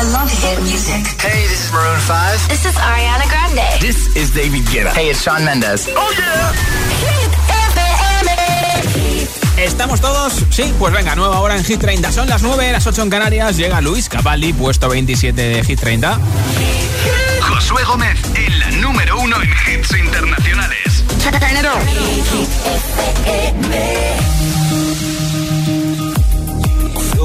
I love hit music. Hey, this is Maroon 5. This is Ariana Grande. This is David Guetta. Hey, it's Shawn Mendes. Oh, yeah. Hit FM. ¿Estamos todos? Sí, pues venga, nueva hora en Hit 30. Son las 9, las 8 en Canarias. Llega Luis Capaldi, puesto 27 de Hit 30. Josué Gómez en la número uno en hits internacionales. feel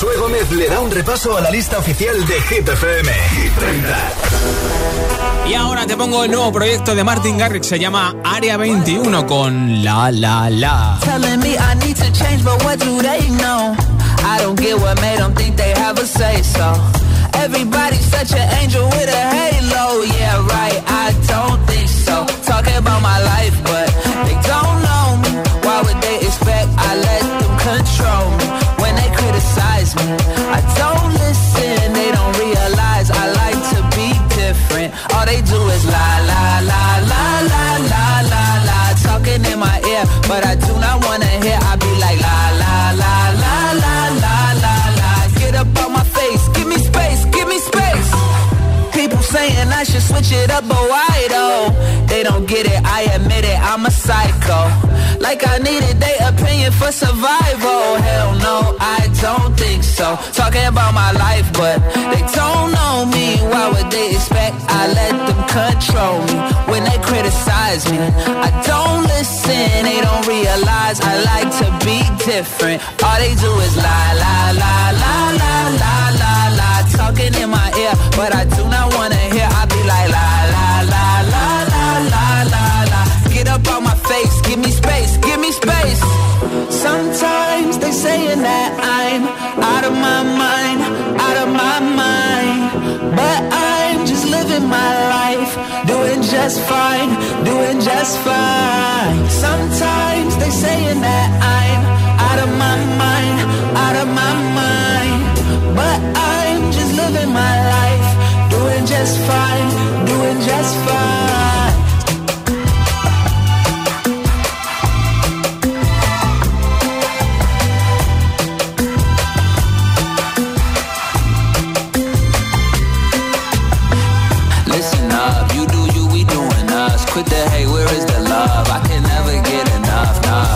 Josué Gómez le da un repaso a la lista oficial de Hit FM. Hit 30. Y ahora te pongo el nuevo proyecto de Martin Garrix. Se llama Área 21 con La La La. telling me I need to change, but what do they know? I don't get what made them think they have a say so. Everybody's such an angel with a halo. Yeah, right, I don't think so. Talking about my life, but they do is lie, lie, lie, lie, lie, lie, lie, lie. Talking in my ear, but I do not wanna hear. I be like lie, lie, lie, lie, lie, lie, lie, lie. Get up on my face, give me space, give me space. People saying I should switch it up, but why though? They don't get it, I admit it, I'm a psycho. Like I needed their opinion for survival. Hell no, I don't think so. Talking about my life, but they don't know me. Why would they expect I let them control me? When they criticize me, I don't listen. They don't realize I like to be different. All they do is lie, lie, lie, lie, lie, lie, lie, lie. Talking in my ear, but I do not wanna space, me space. saying that I'm out of my mind, out of my mind. But I'm just living my life, doing just fine, doing just fine. Sometimes they saying that I'm out of my mind, out of my mind. But I'm just living my life, doing just fine, doing just fine. Quit the hate, where is the love? I can never get enough, nah.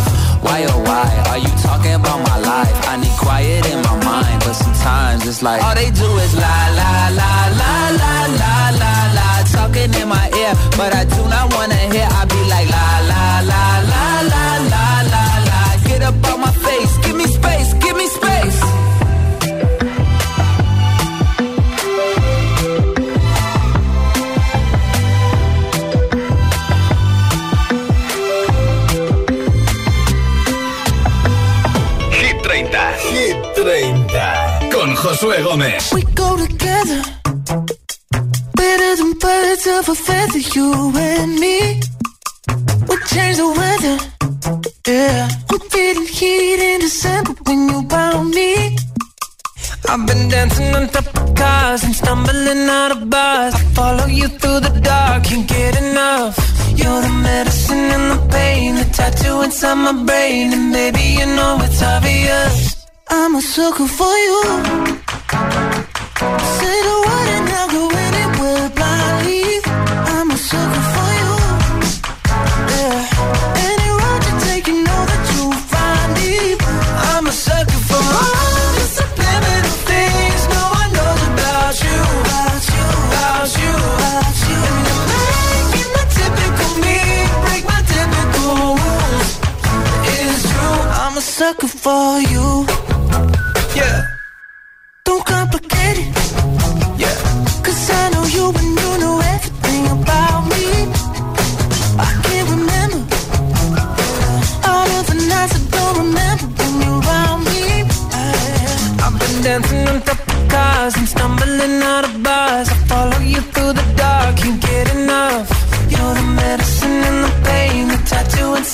Why oh why are you talking about my life? I need quiet in my mind, but sometimes it's like all they do is la la la la la la la la, talking in my ear, but I do not wanna Josué Gómez. We go together. Better than birds of a feather You and me. We change the weather. Yeah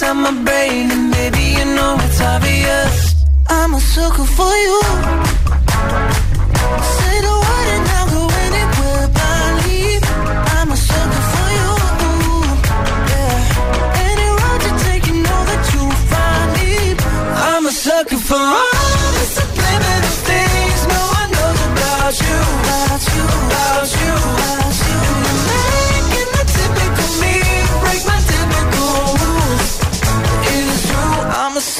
inside my brain, and baby you know it's obvious. I'm a sucker for you. Say the word and I'll go anywhere blindly. I'm a sucker for you. Yeah. Any road you take, you know that you'll find me. I'm a sucker for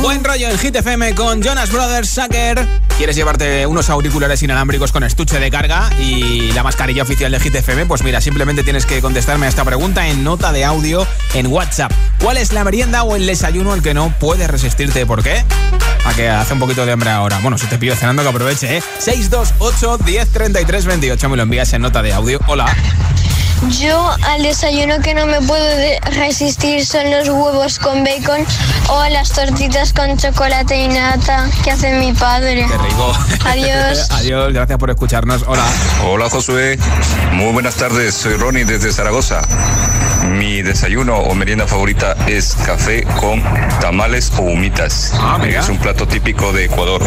Buen rollo en Hit FM con Jonas Brothers Sucker. ¿Quieres llevarte unos auriculares inalámbricos con estuche de carga y la mascarilla oficial de Hit FM? Pues mira, simplemente tienes que contestarme a esta pregunta en nota de audio en WhatsApp. ¿Cuál es la merienda o el desayuno al que no puedes resistirte? ¿Por qué? A que hace un poquito de hambre ahora. Bueno, si te pido cenando, que aproveche, ¿eh? 628 10 33 28. Me lo envías en nota de audio. Hola. Yo al desayuno que no me puedo resistir son los huevos con bacon o las tortitas con chocolate y nata que hace mi padre. Qué rico. Adiós. Adiós, gracias por escucharnos. Hola. Hola Josué, muy buenas tardes, soy Ronnie desde Zaragoza. Mi desayuno o merienda favorita es café con tamales o humitas. Ah, es un plato típico de Ecuador.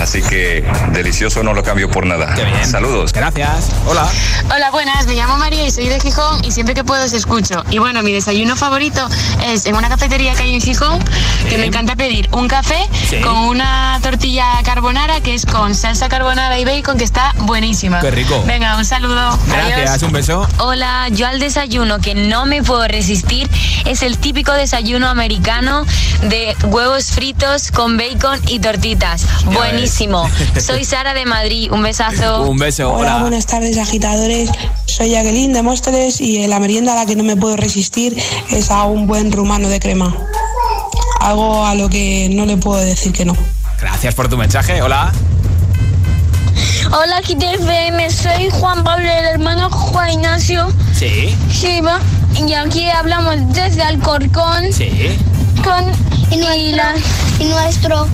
Así que delicioso, no lo cambio por nada. Qué bien. Saludos. Gracias. Hola. Hola, buenas, me llamo María soy de Gijón y siempre que puedo os escucho. Y bueno, mi desayuno favorito es en una cafetería que hay en Gijón, que me encanta pedir un café Sí. con una tortilla carbonara que es con salsa carbonara y bacon que está buenísima. Qué rico. Venga, un saludo. Gracias. Adiós. Un beso. Hola, yo al desayuno que no me puedo resistir es el típico desayuno americano de huevos fritos con bacon y tortitas. Buenísimo. Soy Sara de Madrid. Un besazo. Un beso. Hola, Hola. buenas tardes agitadores. Soy Jacqueline de Móstoles y la merienda a la que no me puedo resistir es a un buen rumano de crema. Algo a lo que no le puedo decir que no. Gracias por tu mensaje. Hola. Hola, FM, soy Juan Pablo, el hermano Juan Ignacio Sí. Shiva, y aquí hablamos desde Alcorcón Sí. con y, la- y nuestro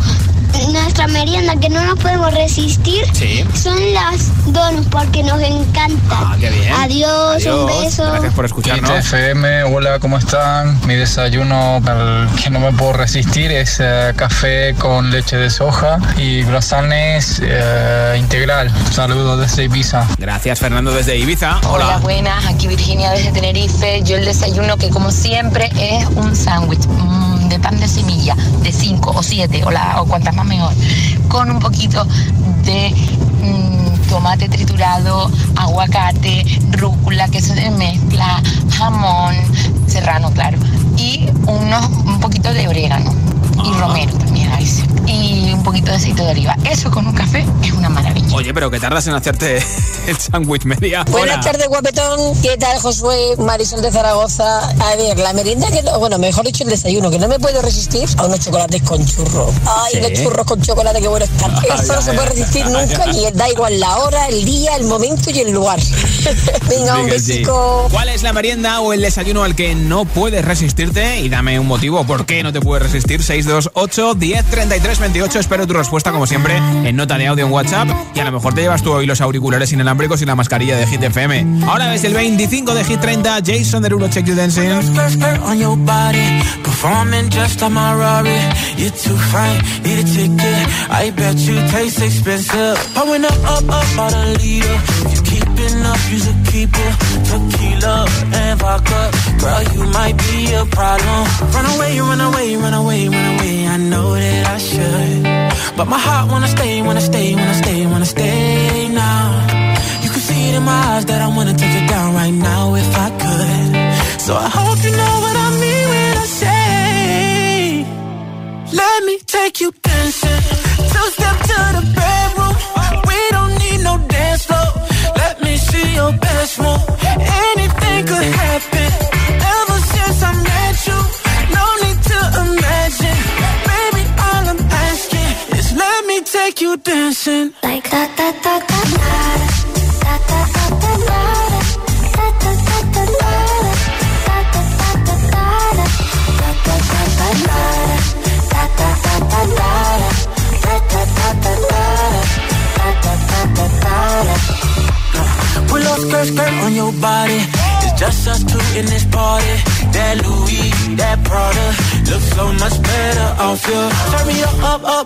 nuestra merienda que no nos podemos resistir Sí. son las donuts porque nos encanta. Ah, qué bien. Adiós, un beso. Gracias por escucharnos. FM, hola, ¿cómo están? Mi desayuno al que no me puedo resistir es eh, café con leche de soja y croissants eh, integral. Saludos desde Ibiza. Gracias, Fernando, desde Ibiza. Hola, Hola. buenas, aquí Virginia desde Tenerife. Yo el desayuno que como siempre es un sándwich mm, de pan de semilla, de 5 o 7 o, la- o cuantas más mejor, con un poquito de mm, tomate triturado, aguacate, rúcula, queso de mezcla, jamón, serrano, claro, y unos, un poquito de orégano y romero también a veces, y un poquito de aceite de oliva. Eso con un café es una maravilla. Oye, pero que tardas en hacerte el sándwich media. Buenas tardes, guapetón. ¿Qué tal, Josué? Marisol de Zaragoza. A ver, la merienda que no, bueno, mejor dicho el desayuno, que no me puedo resistir a unos chocolates con churro. Ay, Sí. los churros con chocolate, qué bueno están. Ay, Eso no ay, se puede resistir ay, nunca, ay. ni da igual la hora, el día, el momento y el lugar. Venga, un sí. besico. ¿Cuál es la merienda o el desayuno al que no puedes resistirte? Y dame un motivo por qué no te puedes resistir. 628 10 33 28. Espero tu respuesta, como siempre, en nota de audio en WhatsApp. Y a lo mejor te llevas tú hoy los auriculares inalámbricos y la mascarilla de Hit FM. Ahora desde el 25 de Hit 30, Jason Derulo, Check You Dancing. up, up, up, out a leader. If you keeping up, you should keep it. Tequila and vodka. Girl, you might be a problem. Run away, run away, run away, run away. I know that I should. But my heart wanna stay, wanna stay, wanna stay, wanna stay now. You can see it in my eyes that I wanna take it down right now if I could. So I hope you know what dancing.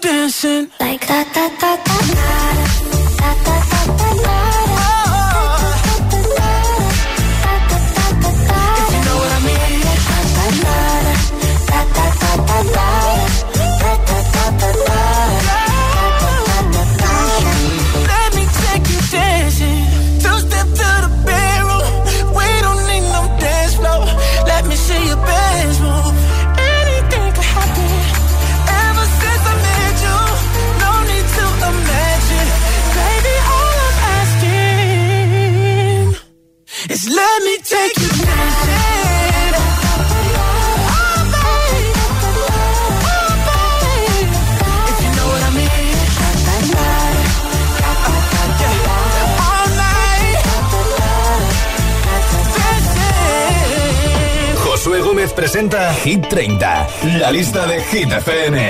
dancing. Like da da da da da presenta Hit 30, la lista de Hit FM.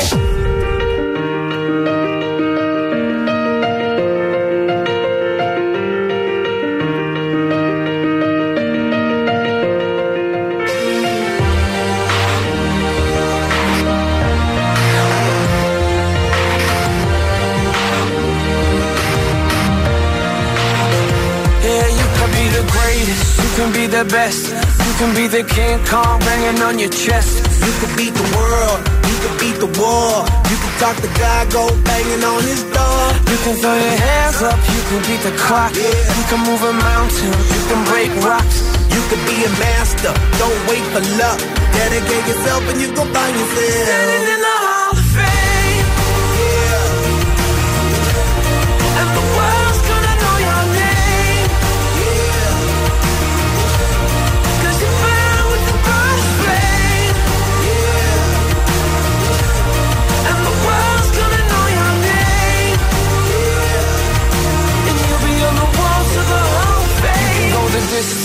Best. You can be the King Kong banging on your chest. You can beat the world, you can beat the war. You can talk to God, go banging on his door. You can throw your hands up, you can beat the clock. Yeah. You can move a mountain, you can break rocks. You can be a master, don't wait for luck. Dedicate yourself and you gon' find yourself. Standing in the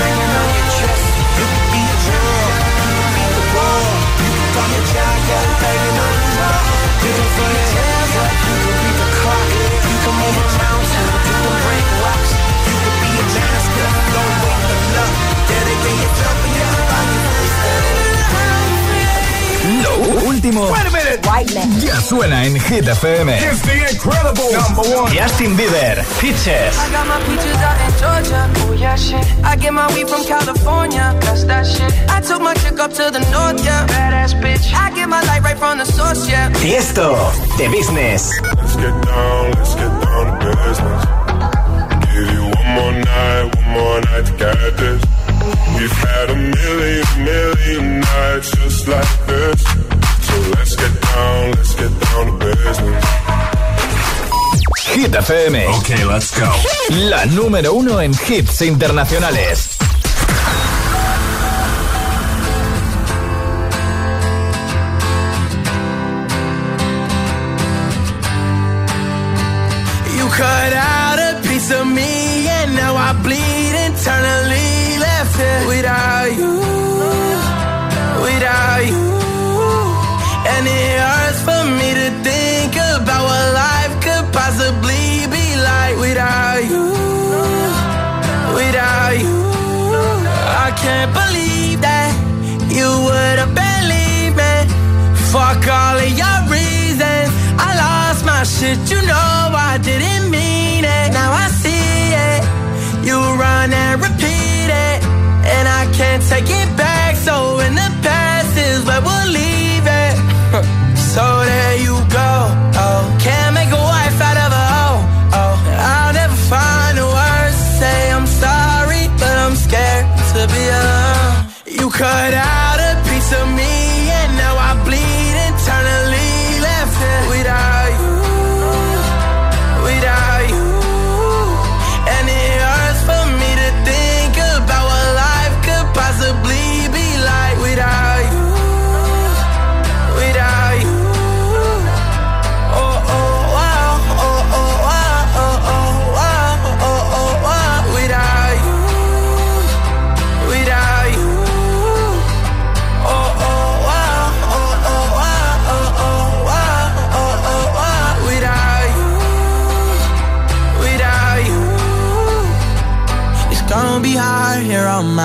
Thank you. Último ya suena en Hit FM. It's the incredible number one. Justin Bieber, Peaches. I got my peaches out in Georgia. Oh yeah, shit. I get my weed from California. That's that shit. I took my chick up to the north, yeah. Badass bitch. I get my light right from the source, yeah. Tiesto, The Business. Let's get down, let's get down to business. Give you one more night, one more night to get this. We've had a million, million nights just like this. So let's get down, let's get down to business. Hit FM. Okay, let's go. La número uno en hits internacionales. You cut out a piece of me and now I bleed internally left it without you, Fuck all of your reasons. I lost my shit, you know I didn't mean it. Now I see it. You run and repeat it. And I can't take it back. So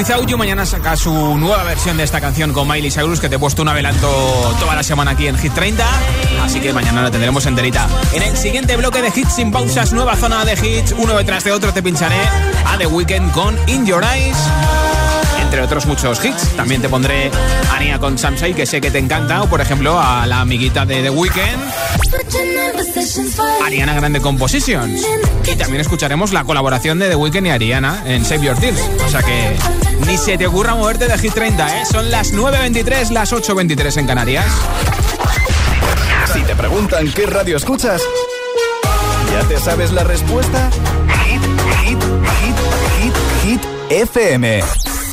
Without mañana saca su nueva versión de esta canción con Miley Cyrus, que te he puesto un adelanto toda la semana aquí en Hit 30, así que mañana la tendremos enterita. En el siguiente bloque de hits sin pausas, nueva zona de hits, uno detrás de otro te pincharé a The Weeknd con In Your Eyes, entre otros muchos hits. También te pondré a con Samsei, que sé que te encanta, o por ejemplo a la amiguita de The Weeknd, Ariana Grande Compositions. Y también escucharemos la colaboración de The Weeknd y Ariana en Save Your Tears. O sea que ni se te ocurra moverte de Hit 30, ¿eh? Son las 9.23, las 8.23 en Canarias. Si te preguntan qué radio escuchas, ¿ya te sabes la respuesta? Hit, hit, hit, hit, hit, FM.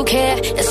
You care. It's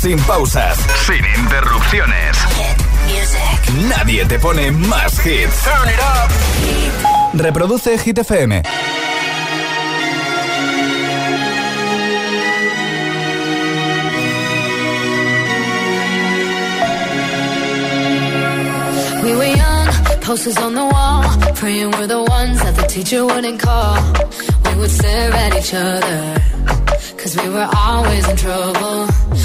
sin pausas, sin interrupciones. Nadie te pone más hits. Reproduce Hit FM. We were young, posters on the wall, praying we're the ones that the teacher wouldn't call. We would stare at each other, cause we were always in trouble.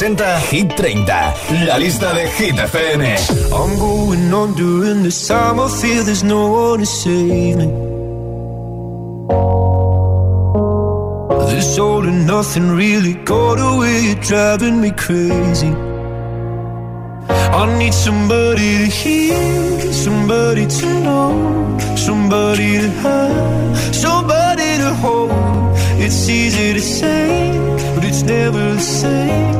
Hit 30, la lista de Hit FM. I'm going on during this time. I feel there's no one to save me. This all and nothing really got away, driving me crazy. I need somebody to hear, somebody to know, somebody to have, somebody to hold. It's easy to say, but it's never the same.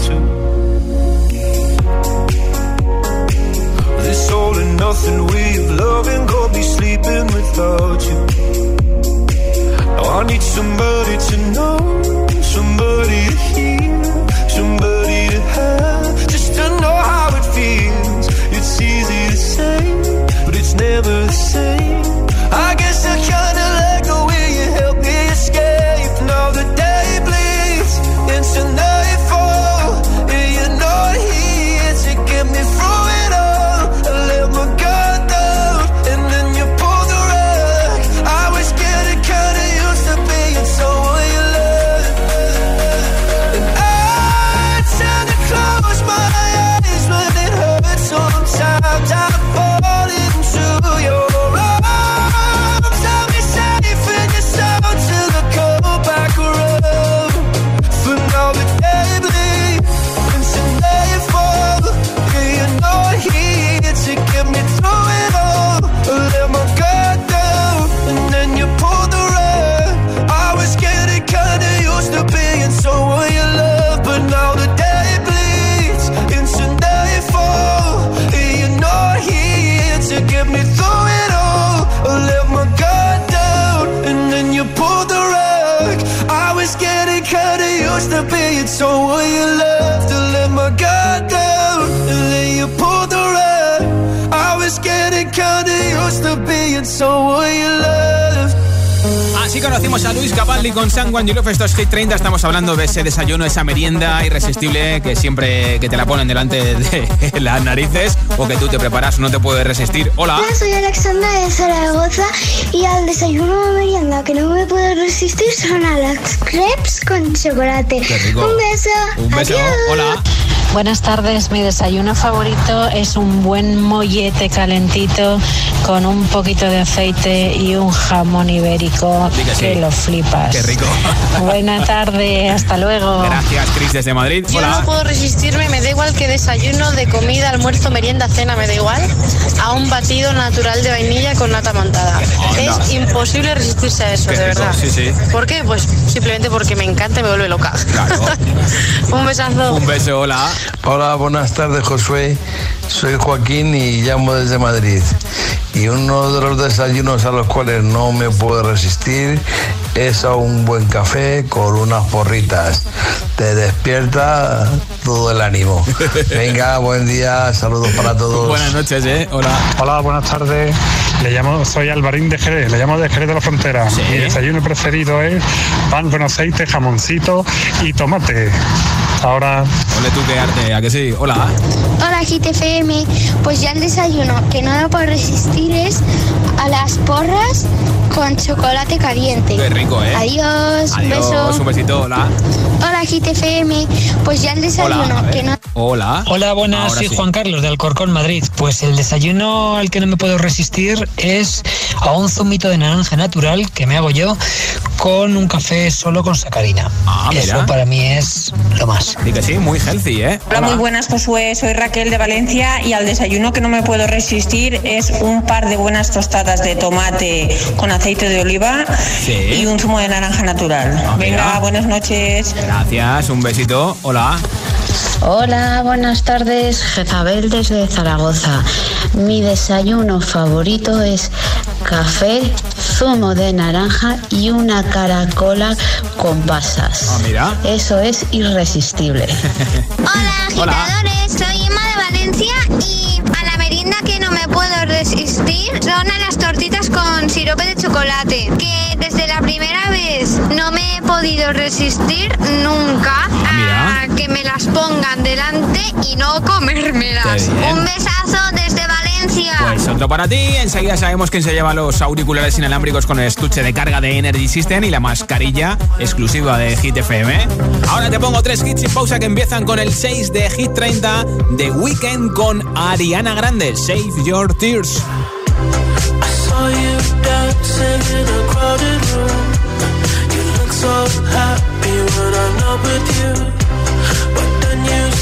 nothing way of loving got me sleeping without you. Now I need somebody to know, Así conocimos a Luis Capaldi con San Juan Love, estos Hit 30. Estamos hablando de ese desayuno, esa merienda irresistible que siempre que te la ponen delante de las narices o que tú te preparas no te puedes resistir. Hola. Hola, soy Alexandra de Zaragoza y al desayuno o merienda que no me puedo resistir son a las crepes con chocolate. Qué rico. Un beso. Un beso. Adiós. Hola. Buenas tardes, mi desayuno favorito es un buen mollete calentito con un poquito de aceite y un jamón ibérico que sí. que lo flipas. Qué rico. Buena tarde, hasta luego. Gracias, Chris, desde Madrid. Yo Hola. no puedo resistirme, me da igual que desayuno, de comida, almuerzo, merienda, cena, me da igual, a un batido natural de vainilla con nata montada. Anda. Es imposible resistirse a eso, Qué de rico, verdad. sí, sí. ¿Por qué? Pues simplemente porque me encanta y me vuelve loca. Claro. un besazo. Un beso, hola. Hola, buenas tardes, Josué. Soy Joaquín y llamo desde Madrid. Y uno de los desayunos a los cuales no me puedo resistir es a un buen café con unas porritas. Te despierta todo el ánimo. Venga, buen día, saludos para todos. Buenas noches, ¿eh? Hola. Hola, buenas tardes. Le llamo, soy Alvarín de Jerez, le llamo de Jerez de la Frontera. Mi desayuno preferido es pan con aceite, jamoncito y tomate. Ahora. Ole tú qué arte, ¿a que sí? Hola. Hola GTFM, pues ya el desayuno que no me puedo resistir es a las porras con chocolate caliente. Qué rico, ¿eh? Adiós, un Adiós, beso. un besito, hola. Hola GTFM, pues ya el desayuno Hola, que no Hola. Hola, buenas, Ahora soy sí. Juan Carlos de Alcorcón, Madrid. Pues el desayuno al que no me puedo resistir es a un zumito de naranja natural que me hago yo con un café solo con sacarina. Ah, mira. Eso para mí es lo más. Y que sí, muy healthy, ¿eh? Hola, muy buenas, Josué. Soy Raquel de Valencia y al desayuno que no me puedo resistir es un par de buenas tostadas de tomate con aceite de oliva Sí. y un zumo de naranja natural. Ah. Venga, buenas noches. Gracias, un besito. Hola. Hola, buenas tardes, Jezabel desde Zaragoza. Mi desayuno favorito es café, zumo de naranja y una caracola con pasas. Ah, mira. Eso es irresistible. Hola, Hola. agitadores. Soy Emma de Valencia y a la merienda que no me puedo resistir son a las tortitas con sirope de chocolate. Que desde la primera vez no me he podido resistir nunca Ah, a que me las pongan delante y no comérmelas. Un besazo desde Valencia. Pues otro para ti. Enseguida sabemos quién se lleva los auriculares inalámbricos con el estuche de carga de Energy System y la mascarilla exclusiva de Hit FM. Ahora te pongo tres hits sin pausa que empiezan con el 6 de Hit 30 de Weekend con Ariana Grande. Save Your Tears. so happy when I'm not with you.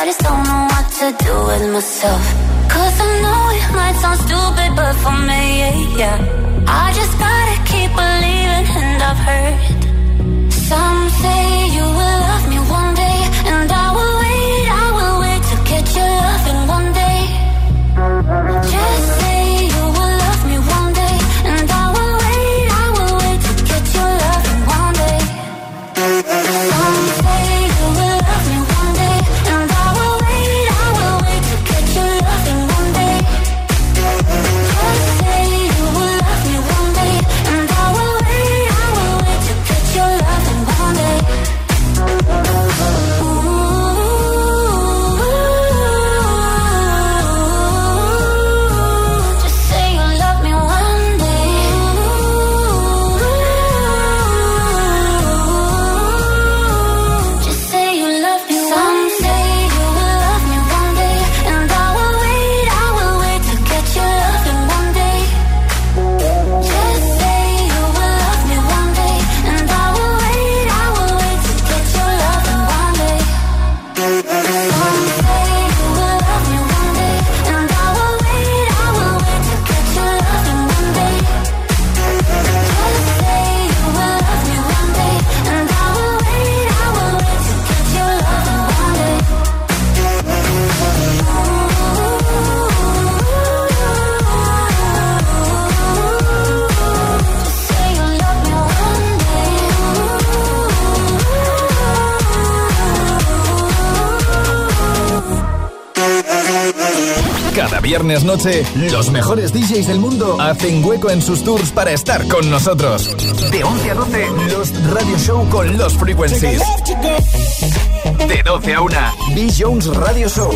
I just don't know what to do with myself Cause I know it might sound stupid But for me, yeah. I just gotta keep believing and I've heard Some say you will viernes noche, los mejores DJs del mundo hacen hueco en sus tours para estar con nosotros. De 11 a 12, los Radio Show con los Frequencies. De 12 a 1, B. Jones Radio Show.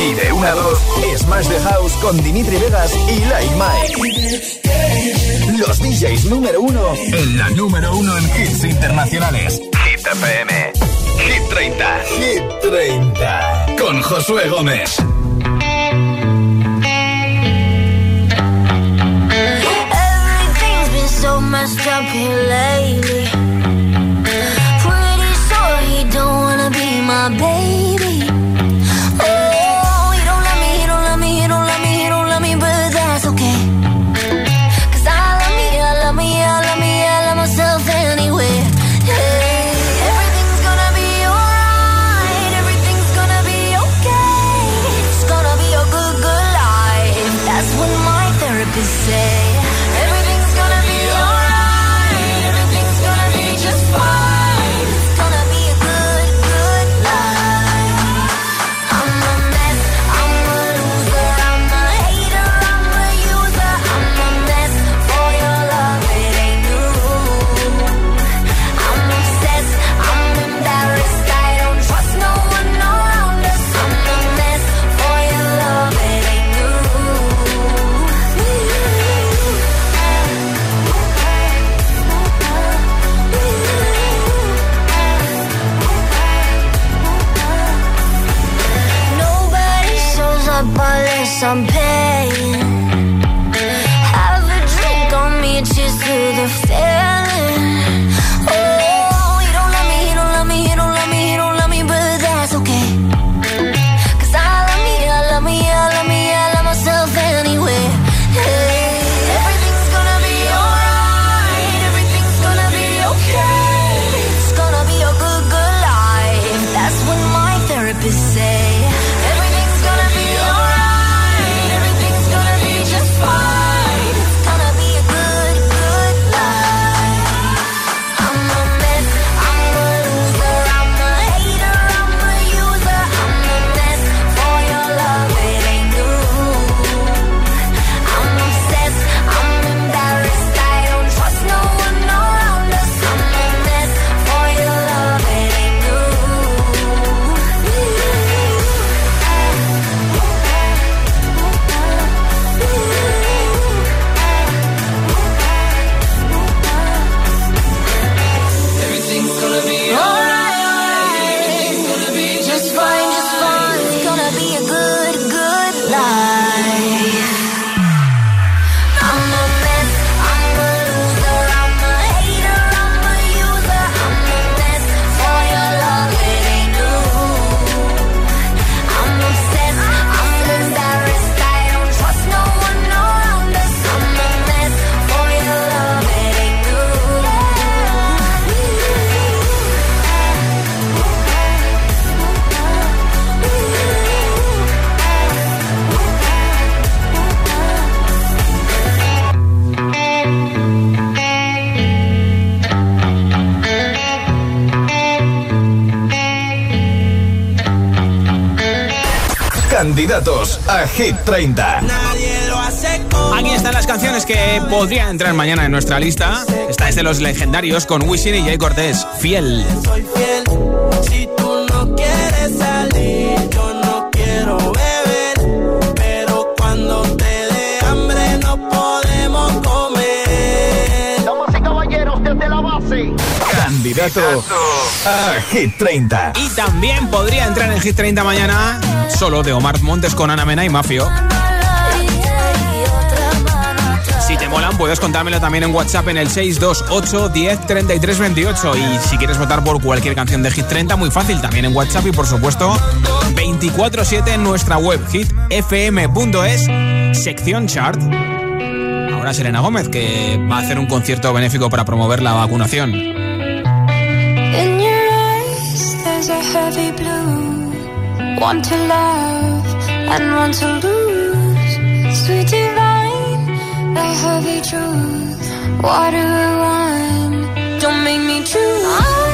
Y de 1 a 2, Smash the House con Dimitri Vegas y Like Mike. Los DJs número 1 en la número 1 en hits internacionales. Hit FM. Hit 30. Hit 30. Con Josué Gómez. messed up here lately. Pretty sure he don't wanna be my baby. from Hit 30. Aquí están las canciones que podrían entrar mañana en nuestra lista. Esta es de los legendarios con Wisin y Jay Cortés. Fiel. Soy fiel. Candidato a Hit 30. Y también podría entrar en Hit 30 mañana solo de Omar Montes con Ana Mena y Mafio. Si te molan, puedes contármelo también en WhatsApp en el 628 10 33 28. Y si quieres votar por cualquier canción de Hit 30, muy fácil, también en WhatsApp y por supuesto 24-7 en nuestra web hitfm.es, sección chart. Ahora Serena Gómez, que va a hacer un concierto benéfico para promover la vacunación. Heavy blue. One to love and one to lose. Sweet divine, a heavy truth. Water or wine, don't make me choose.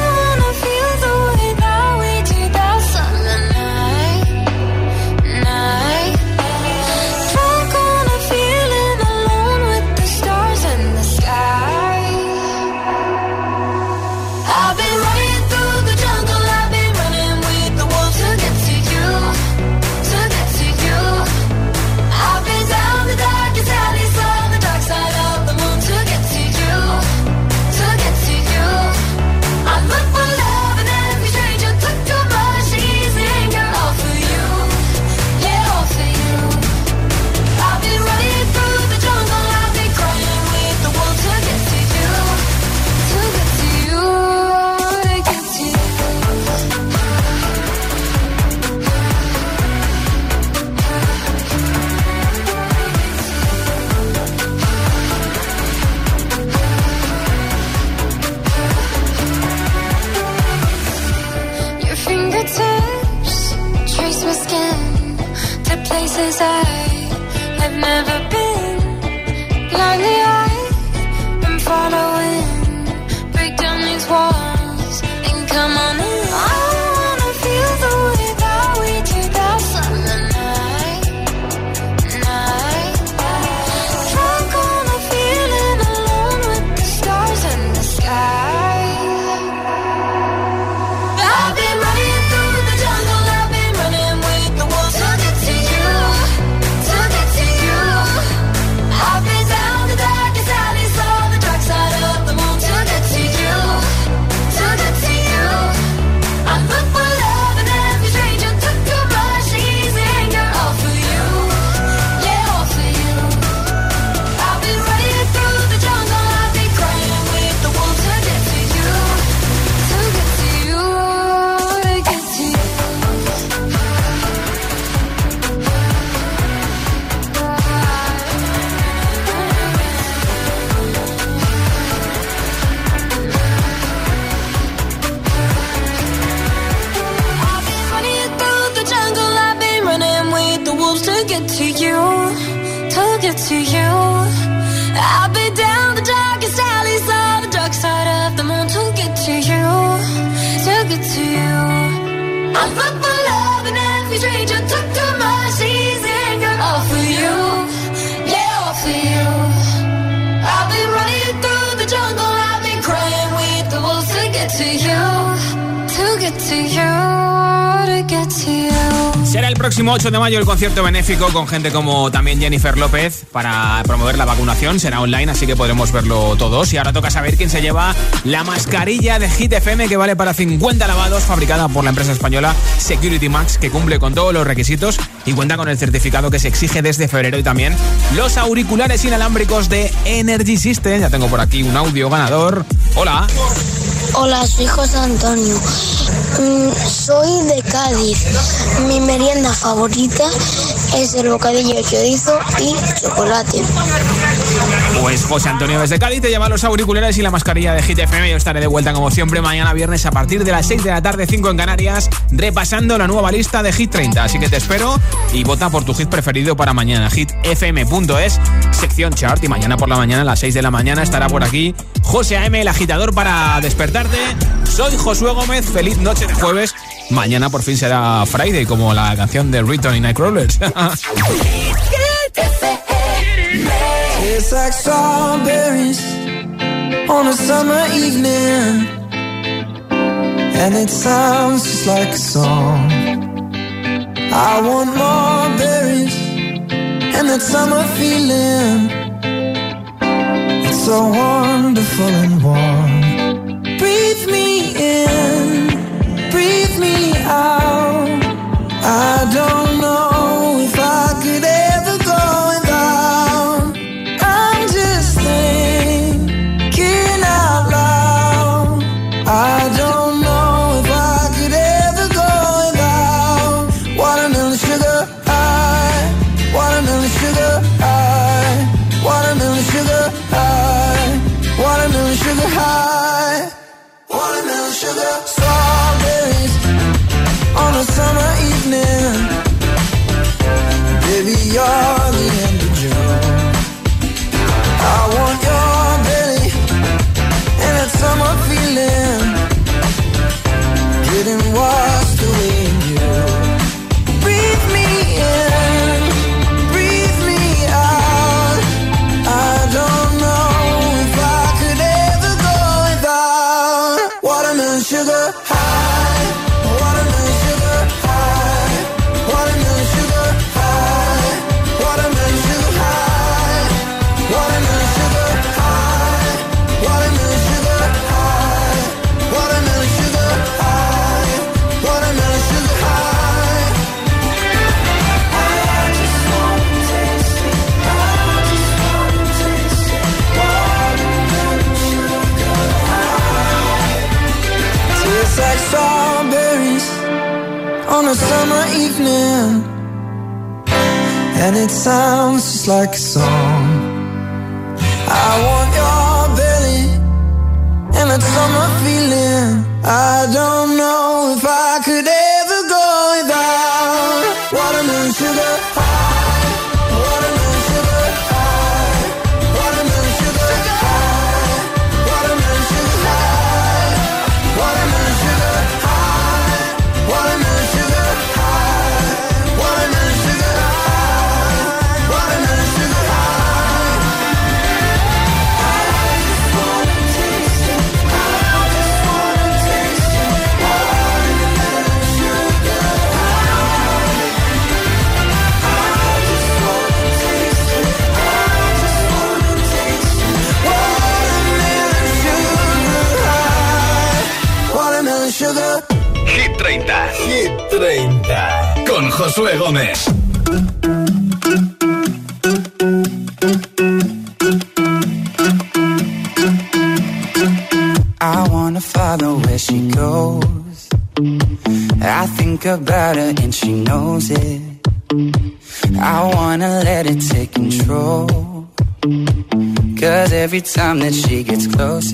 Será el próximo 8 de mayo el concierto benéfico con gente como también Jennifer López para promover la vacunación. Será online, así que podremos verlo todos. Y ahora toca saber quién se lleva la mascarilla de Hit FM que vale para 50 lavados, fabricada por la empresa española Security Max, que cumple con todos los requisitos y cuenta con el certificado que se exige desde febrero. Y también los auriculares inalámbricos de Energy System. Ya tengo por aquí un audio ganador. Hola. Hola, soy José Antonio. Mm, soy de Cádiz. Mi merienda favorita es el bocadillo de chorizo y chocolate. Pues José Antonio desde Cádiz te lleva los auriculares y la mascarilla de Hit FM. Yo estaré de vuelta como siempre mañana viernes a partir de las 6 de la tarde, 5 en Canarias, repasando la nueva lista de Hit 30. Así que te espero y vota por tu hit preferido para mañana. hitfm.es, sección chart. Y mañana por la mañana a las 6 de la mañana estará por aquí José AM, el agitador para despertarte. Soy Josué Gómez. Feliz noche de jueves mañana por fin será Friday, como la canción de Return y Nightcrawlers. It's like strawberries on a summer evening, and it sounds just like a song. I want more berries and that summer feeling. It's so wonderful and warm. Breathe me in, breathe me out. I don't Gómez. I wanna follow where she goes. I think about her and she knows it. I wanna let it take control. Cause every time that she gets close,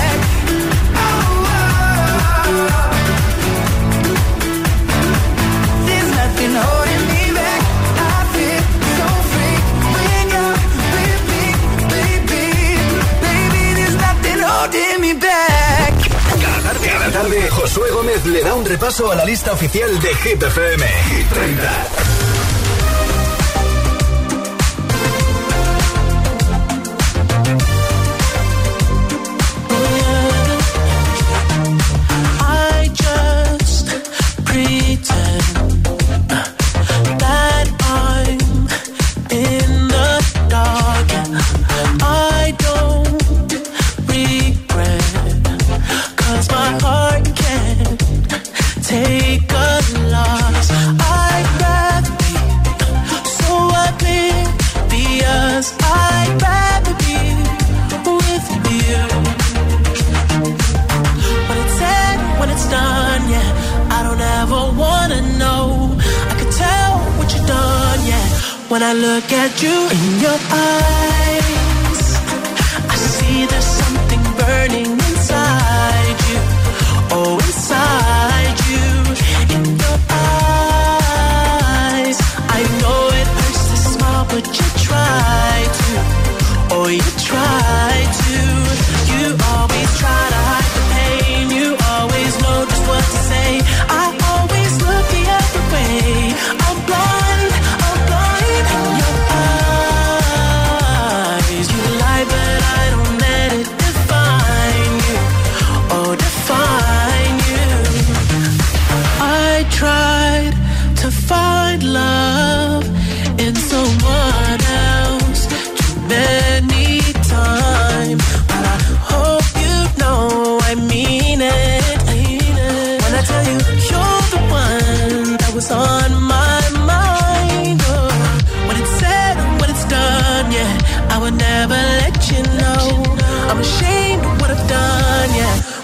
Josué Gómez le da un repaso a la lista oficial de Hit